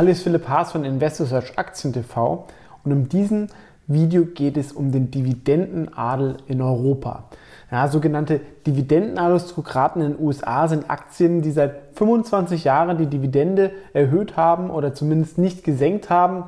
Hallo, bin Philipp Haas von Investor Search Aktien TV und in diesem Video geht es um den Dividendenadel in Europa. Ja, sogenannte Dividendenaristokraten in den USA sind Aktien, die seit 25 Jahren die Dividende erhöht haben oder zumindest nicht gesenkt haben.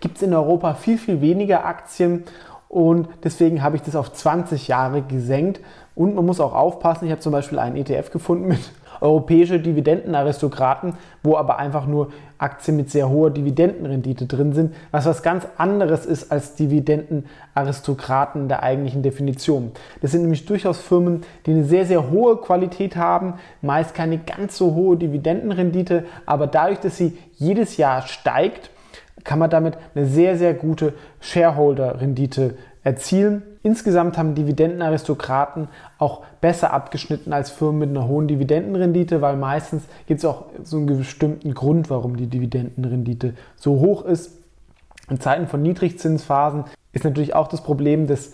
Gibt es in Europa viel, viel weniger Aktien und deswegen habe ich das auf 20 Jahre gesenkt. Und man muss auch aufpassen, ich habe zum Beispiel einen ETF gefunden mit europäische Dividendenaristokraten, wo aber einfach nur Aktien mit sehr hoher Dividendenrendite drin sind, was was ganz anderes ist als Dividendenaristokraten der eigentlichen Definition. Das sind nämlich durchaus Firmen, die eine sehr, sehr hohe Qualität haben, meist keine ganz so hohe Dividendenrendite, aber dadurch, dass sie jedes Jahr steigt, kann man damit eine sehr, sehr gute Shareholder-Rendite erzielen. Insgesamt haben Dividendenaristokraten auch besser abgeschnitten als Firmen mit einer hohen Dividendenrendite, weil meistens gibt es auch so einen bestimmten Grund, warum die Dividendenrendite so hoch ist. In Zeiten von Niedrigzinsphasen ist natürlich auch das Problem, dass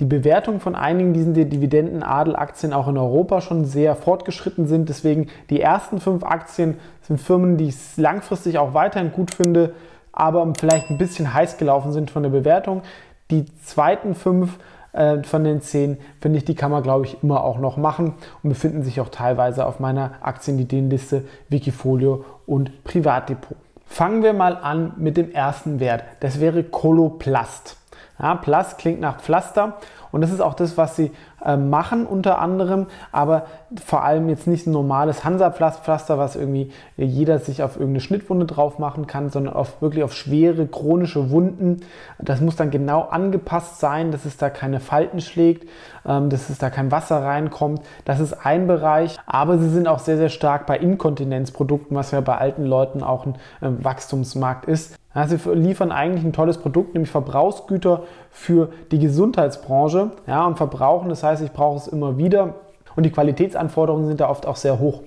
die Bewertung von einigen diesen Dividendenadelaktien auch in Europa schon sehr fortgeschritten sind. Deswegen die ersten fünf Aktien sind Firmen, die ich langfristig auch weiterhin gut finde, aber vielleicht ein bisschen heiß gelaufen sind von der Bewertung. Die zweiten fünf äh, von den zehn, finde ich, die kann man, glaube ich, immer auch noch machen und befinden sich auch teilweise auf meiner Aktienideenliste, Wikifolio und Privatdepot. Fangen wir mal an mit dem ersten Wert. Das wäre Coloplast. Ja, Plast klingt nach Pflaster und das ist auch das, was sie äh, machen unter anderem, aber vor allem jetzt nicht ein normales Hansa-Pflaster, was irgendwie jeder sich auf irgendeine Schnittwunde drauf machen kann, sondern auf, wirklich auf schwere chronische Wunden. Das muss dann genau angepasst sein, dass es da keine Falten schlägt, ähm, dass es da kein Wasser reinkommt. Das ist ein Bereich, aber sie sind auch sehr, sehr stark bei Inkontinenzprodukten, was ja bei alten Leuten auch ein ähm, Wachstumsmarkt ist. Sie liefern eigentlich ein tolles Produkt, nämlich Verbrauchsgüter für die Gesundheitsbranche ja, und verbrauchen. Das heißt, ich brauche es immer wieder und die Qualitätsanforderungen sind da oft auch sehr hoch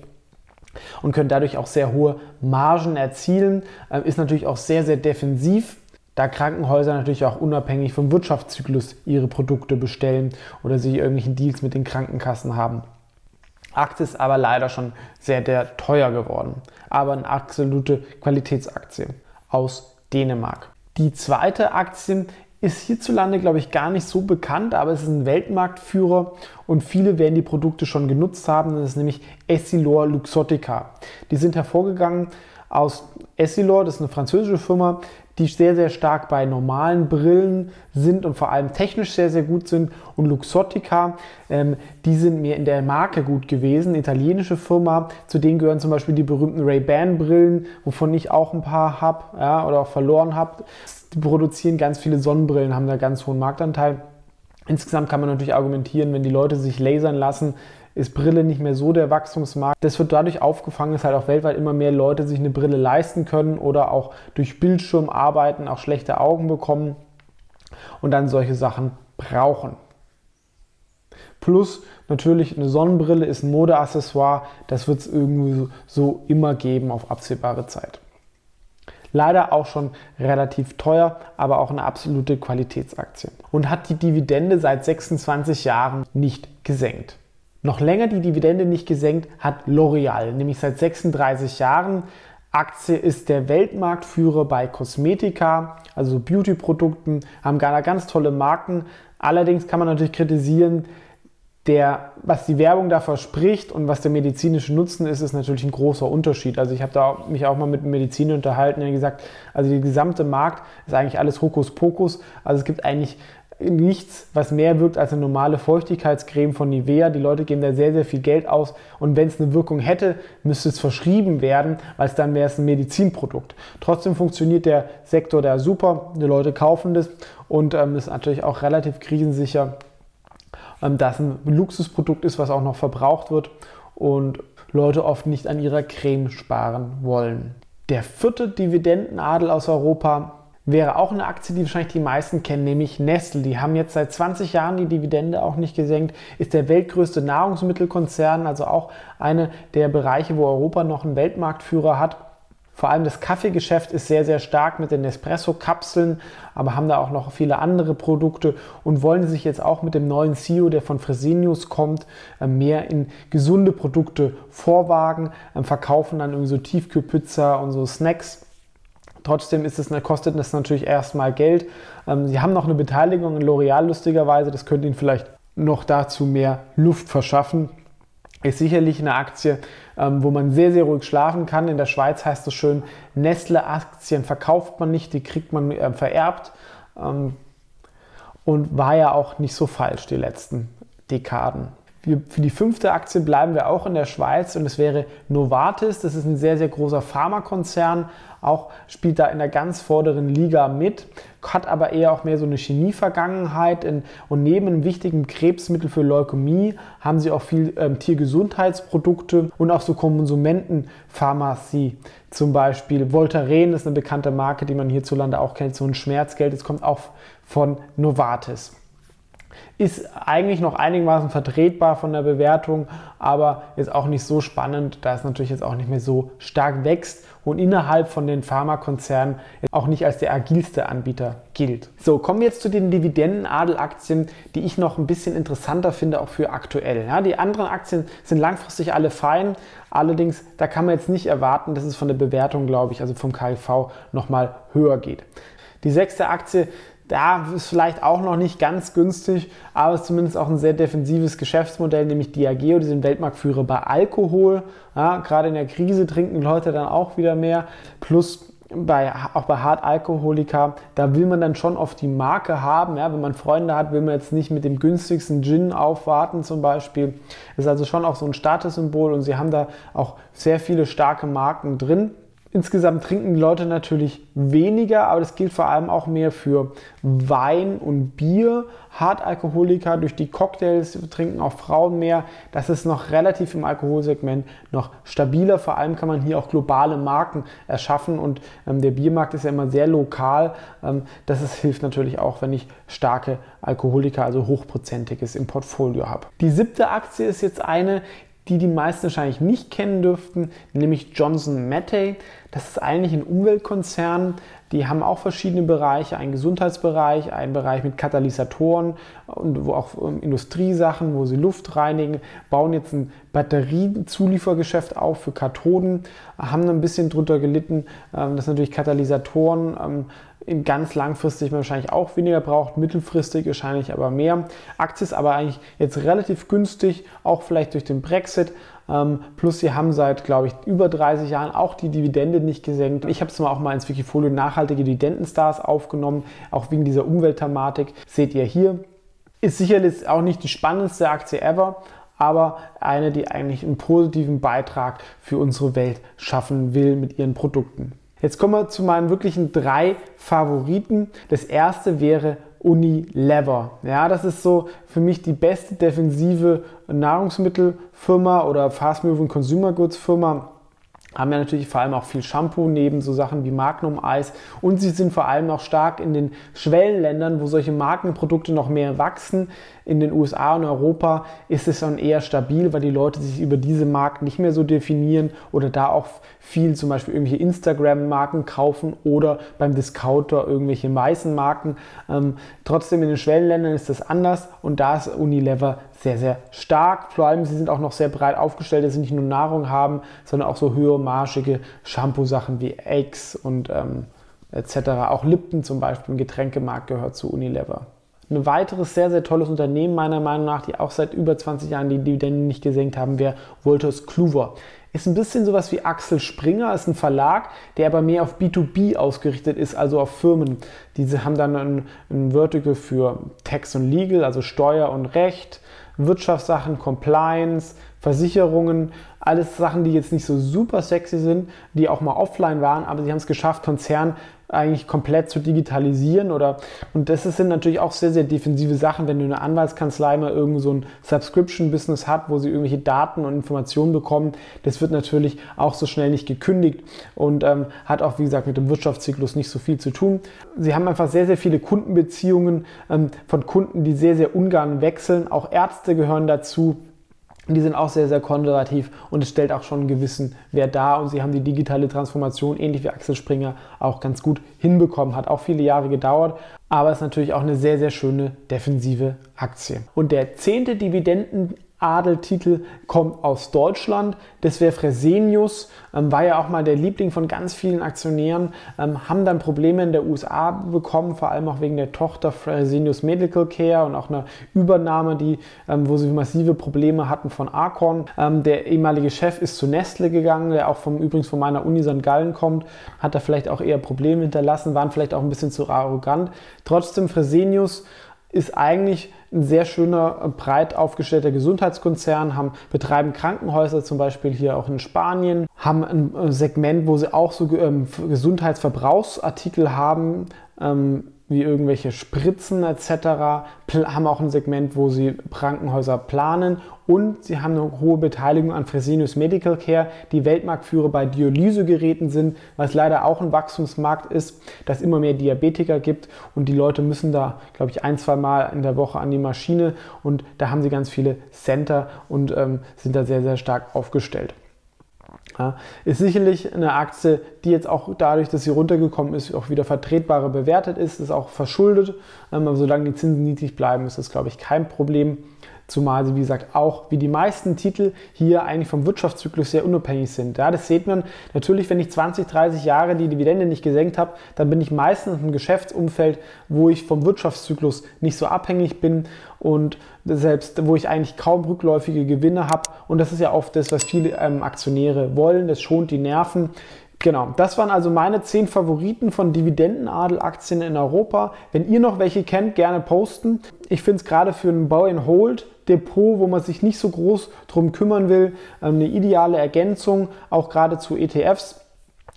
und können dadurch auch sehr hohe Margen erzielen. Ähm, ist natürlich auch sehr, sehr defensiv, da Krankenhäuser natürlich auch unabhängig vom Wirtschaftszyklus ihre Produkte bestellen oder sie irgendwelchen Deals mit den Krankenkassen haben. Aktie ist aber leider schon sehr, sehr teuer geworden, aber eine absolute Qualitätsaktie aus Dänemark. Die zweite Aktie ist hierzulande, glaube ich, gar nicht so bekannt, aber es ist ein Weltmarktführer und viele werden die Produkte schon genutzt haben. Das ist nämlich Essilor Luxottica. Die sind hervorgegangen aus Essilor, das ist eine französische Firma, die sehr, sehr stark bei normalen Brillen sind und vor allem technisch sehr, sehr gut sind. Und Luxottica, ähm, die sind mir in der Marke gut gewesen, italienische Firma. Zu denen gehören zum Beispiel die berühmten Ray-Ban-Brillen, wovon ich auch ein paar habe ja, oder auch verloren habe. Die produzieren ganz viele Sonnenbrillen, haben da ganz hohen Marktanteil. Insgesamt kann man natürlich argumentieren, wenn die Leute sich lasern lassen, ist Brille nicht mehr so der Wachstumsmarkt. Das wird dadurch aufgefangen, dass halt auch weltweit immer mehr Leute sich eine Brille leisten können oder auch durch Bildschirm arbeiten, auch schlechte Augen bekommen und dann solche Sachen brauchen. Plus natürlich eine Sonnenbrille ist ein Modeaccessoire, das wird es irgendwie so immer geben auf absehbare Zeit. Leider auch schon relativ teuer, aber auch eine absolute Qualitätsaktie. Und hat die Dividende seit 26 Jahren nicht gesenkt. Noch länger die Dividende nicht gesenkt hat L'Oreal, nämlich seit 36 Jahren. Aktie ist der Weltmarktführer bei Kosmetika, also Beauty-Produkten, haben ganz tolle Marken. Allerdings kann man natürlich kritisieren, der, was die Werbung da verspricht und was der medizinische Nutzen ist, ist natürlich ein großer Unterschied. Also ich habe da mich auch mal mit Medizin unterhalten und gesagt, also der gesamte Markt ist eigentlich alles Hokuspokus. Also es gibt eigentlich nichts, was mehr wirkt als eine normale Feuchtigkeitscreme von Nivea. Die Leute geben da sehr, sehr viel Geld aus und wenn es eine Wirkung hätte, müsste es verschrieben werden, weil es dann wäre es ein Medizinprodukt. Trotzdem funktioniert der Sektor da super, die Leute kaufen das und ähm, ist natürlich auch relativ krisensicher, ähm, dass ein Luxusprodukt ist, was auch noch verbraucht wird und Leute oft nicht an ihrer Creme sparen wollen. Der vierte Dividendenadel aus Europa wäre auch eine Aktie, die wahrscheinlich die meisten kennen, nämlich Nestle. Die haben jetzt seit 20 Jahren die Dividende auch nicht gesenkt, ist der weltgrößte Nahrungsmittelkonzern, also auch eine der Bereiche, wo Europa noch einen Weltmarktführer hat. Vor allem das Kaffeegeschäft ist sehr, sehr stark mit den Nespresso-Kapseln, aber haben da auch noch viele andere Produkte und wollen sich jetzt auch mit dem neuen CEO, der von Fresenius kommt, äh, mehr in gesunde Produkte vorwagen, ähm, verkaufen dann irgendwie so Tiefkühlpizza und so Snacks. Trotzdem ist es, kostet das natürlich erstmal Geld. Ähm, sie haben noch eine Beteiligung in L'Oreal lustigerweise, das könnte Ihnen vielleicht noch dazu mehr Luft verschaffen ist sicherlich eine Aktie, ähm, wo man sehr, sehr ruhig schlafen kann. In der Schweiz heißt es schön, Nestle-Aktien verkauft man nicht, die kriegt man äh, vererbt. Ähm, und war ja auch nicht so falsch die letzten Dekaden. Für die fünfte Aktie bleiben wir auch in der Schweiz und es wäre Novartis. Das ist ein sehr, sehr großer Pharmakonzern, auch spielt da in der ganz vorderen Liga mit, hat aber eher auch mehr so eine Chemie-Vergangenheit. Und neben einem wichtigen Krebsmittel für Leukämie haben sie auch viel ähm, Tiergesundheitsprodukte und auch so Konsumentenpharmazie. Zum Beispiel Voltaren ist eine bekannte Marke, die man hierzulande auch kennt, so ein Schmerzgeld. Das kommt auch von Novartis ist eigentlich noch einigermaßen vertretbar von der Bewertung, aber ist auch nicht so spannend, da es natürlich jetzt auch nicht mehr so stark wächst und innerhalb von den Pharmakonzernen auch nicht als der agilste Anbieter gilt. So, kommen wir jetzt zu den Dividendenadelaktien, die ich noch ein bisschen interessanter finde, auch für aktuell. Ja, die anderen Aktien sind langfristig alle fein, allerdings da kann man jetzt nicht erwarten, dass es von der Bewertung, glaube ich, also vom KIV nochmal höher geht. Die sechste Aktie da ist vielleicht auch noch nicht ganz günstig, aber ist zumindest auch ein sehr defensives Geschäftsmodell, nämlich Diageo, die sind Weltmarktführer bei Alkohol. Ja, gerade in der Krise trinken Leute dann auch wieder mehr. Plus bei, auch bei Hartalkoholika, da will man dann schon oft die Marke haben. Ja? Wenn man Freunde hat, will man jetzt nicht mit dem günstigsten Gin aufwarten zum Beispiel. Ist also schon auch so ein Statussymbol und sie haben da auch sehr viele starke Marken drin. Insgesamt trinken die Leute natürlich weniger, aber das gilt vor allem auch mehr für Wein und Bier. Hartalkoholiker durch die Cocktails trinken auch Frauen mehr. Das ist noch relativ im Alkoholsegment noch stabiler. Vor allem kann man hier auch globale Marken erschaffen und ähm, der Biermarkt ist ja immer sehr lokal. Ähm, das ist, hilft natürlich auch, wenn ich starke Alkoholiker, also hochprozentiges im Portfolio habe. Die siebte Aktie ist jetzt eine, die die meisten wahrscheinlich nicht kennen dürften, nämlich Johnson Matthey. Das ist eigentlich ein Umweltkonzern. Die haben auch verschiedene Bereiche, einen Gesundheitsbereich, einen Bereich mit Katalysatoren und wo auch ähm, Industriesachen, wo sie Luft reinigen, bauen jetzt ein Batteriezuliefergeschäft auf für Kathoden, haben ein bisschen drunter gelitten, ähm, dass natürlich Katalysatoren ähm, ganz langfristig wahrscheinlich auch weniger braucht, mittelfristig wahrscheinlich aber mehr. Aktie ist aber eigentlich jetzt relativ günstig, auch vielleicht durch den Brexit. Ähm, plus sie haben seit, glaube ich, über 30 Jahren auch die Dividende nicht gesenkt. Ich habe es mal auch mal ins Wikifolio nachhaltige Dividendenstars aufgenommen, auch wegen dieser Umweltthematik. Seht ihr hier. Ist sicherlich auch nicht die spannendste Aktie ever, aber eine, die eigentlich einen positiven Beitrag für unsere Welt schaffen will mit ihren Produkten. Jetzt kommen wir zu meinen wirklichen drei Favoriten. Das erste wäre Unilever. Ja, das ist so für mich die beste defensive Nahrungsmittelfirma oder Fast Moving Consumer Goods Firma haben ja natürlich vor allem auch viel Shampoo neben so Sachen wie Magnum Eis und sie sind vor allem auch stark in den Schwellenländern, wo solche Markenprodukte noch mehr wachsen. In den USA und Europa ist es dann eher stabil, weil die Leute sich über diese Marken nicht mehr so definieren oder da auch viel zum Beispiel irgendwelche Instagram-Marken kaufen oder beim Discounter irgendwelche weißen Marken. Ähm, trotzdem in den Schwellenländern ist das anders und da ist Unilever sehr, sehr stark. Vor allem, sie sind auch noch sehr breit aufgestellt, dass sie nicht nur Nahrung haben, sondern auch so höhermarschige Shampoo-Sachen wie Eggs und ähm, etc. Auch Lipton zum Beispiel, ein Getränkemarkt gehört zu Unilever. Ein weiteres sehr, sehr tolles Unternehmen meiner Meinung nach, die auch seit über 20 Jahren die Dividenden nicht gesenkt haben, wäre Wolters Kluwer. Ist ein bisschen sowas wie Axel Springer, ist ein Verlag, der aber mehr auf B2B ausgerichtet ist, also auf Firmen. Diese haben dann ein, ein Vertical für Tax und Legal, also Steuer und Recht, Wirtschaftssachen, Compliance, Versicherungen, alles Sachen, die jetzt nicht so super sexy sind, die auch mal offline waren, aber sie haben es geschafft, Konzern eigentlich komplett zu digitalisieren oder und das sind natürlich auch sehr, sehr defensive Sachen, wenn du eine Anwaltskanzlei mal irgend so ein Subscription-Business hat, wo sie irgendwelche Daten und Informationen bekommen, das wird natürlich auch so schnell nicht gekündigt und ähm, hat auch, wie gesagt, mit dem Wirtschaftszyklus nicht so viel zu tun. Sie haben einfach sehr, sehr viele Kundenbeziehungen ähm, von Kunden, die sehr, sehr ungern wechseln. Auch Ärzte gehören dazu Die sind auch sehr, sehr konservativ und es stellt auch schon einen gewissen Wert dar und sie haben die digitale Transformation, ähnlich wie Axel Springer, auch ganz gut hinbekommen. Hat auch viele Jahre gedauert, aber ist natürlich auch eine sehr, sehr schöne defensive Aktie. Und der zehnte Dividenden Adeltitel kommt aus Deutschland. Das wäre Fresenius, ähm, war ja auch mal der Liebling von ganz vielen Aktionären, ähm, haben dann Probleme in der USA bekommen, vor allem auch wegen der Tochter Fresenius Medical Care und auch einer Übernahme, die, ähm, wo sie massive Probleme hatten von Arcon. Ähm, der ehemalige Chef ist zu Nestle gegangen, der auch vom, übrigens von meiner Uni St. Gallen kommt, hat da vielleicht auch eher Probleme hinterlassen, waren vielleicht auch ein bisschen zu arrogant. Trotzdem Fresenius ist eigentlich ein sehr schöner, breit aufgestellter Gesundheitskonzern, haben, betreiben Krankenhäuser zum Beispiel hier auch in Spanien, haben ein äh, Segment, wo sie auch so ähm, Gesundheitsverbrauchsartikel haben, ähm, wie irgendwelche Spritzen etc., haben auch ein Segment, wo sie Krankenhäuser planen und sie haben eine hohe Beteiligung an Fresenius Medical Care, die Weltmarktführer bei Dialysegeräten sind, was leider auch ein Wachstumsmarkt ist, dass immer mehr Diabetiker gibt und die Leute müssen da, glaube ich, ein, zwei Mal in der Woche an die Maschine und da haben sie ganz viele Center und ähm, sind da sehr, sehr stark aufgestellt. Ja, ist sicherlich eine Aktie, die jetzt auch dadurch, dass sie runtergekommen ist, auch wieder vertretbarer bewertet ist, ist auch verschuldet. Ähm, aber solange die Zinsen niedrig bleiben, ist das, glaube ich, kein Problem. Zumal sie, wie gesagt, auch wie die meisten Titel hier eigentlich vom Wirtschaftszyklus sehr unabhängig sind. Ja, das sieht man natürlich, wenn ich 20, 30 Jahre die Dividende nicht gesenkt habe, dann bin ich meistens im Geschäftsumfeld, wo ich vom Wirtschaftszyklus nicht so abhängig bin und selbst wo ich eigentlich kaum rückläufige Gewinne habe. Und das ist ja oft das, was viele ähm, Aktionäre wollen. Das schont die Nerven. Genau, das waren also meine zehn Favoriten von Dividendenadel-Aktien in Europa. Wenn ihr noch welche kennt, gerne posten. Ich finde es gerade für ein Buy-and-Hold Depot, wo man sich nicht so groß drum kümmern will, ähm, eine ideale Ergänzung, auch gerade zu ETFs.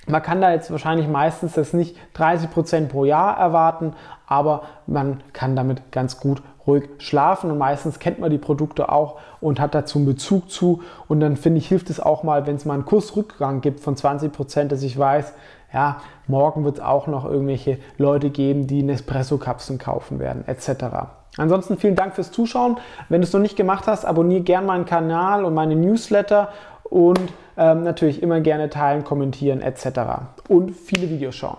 Man kann da jetzt wahrscheinlich meistens das nicht 30% pro Jahr erwarten, aber man kann damit ganz gut ruhig schlafen und meistens kennt man die Produkte auch und hat dazu einen Bezug zu und dann finde ich, hilft es auch mal, wenn es mal einen Kursrückgang gibt von 20%, dass ich weiß, ja, morgen wird es auch noch irgendwelche Leute geben, die Nespresso-Kapseln kaufen werden, etc. Ansonsten vielen Dank fürs Zuschauen. Wenn du es noch nicht gemacht hast, abonniere gerne meinen Kanal und meine Newsletter und ähm, natürlich immer gerne teilen, kommentieren etc. Und viele Videos schauen.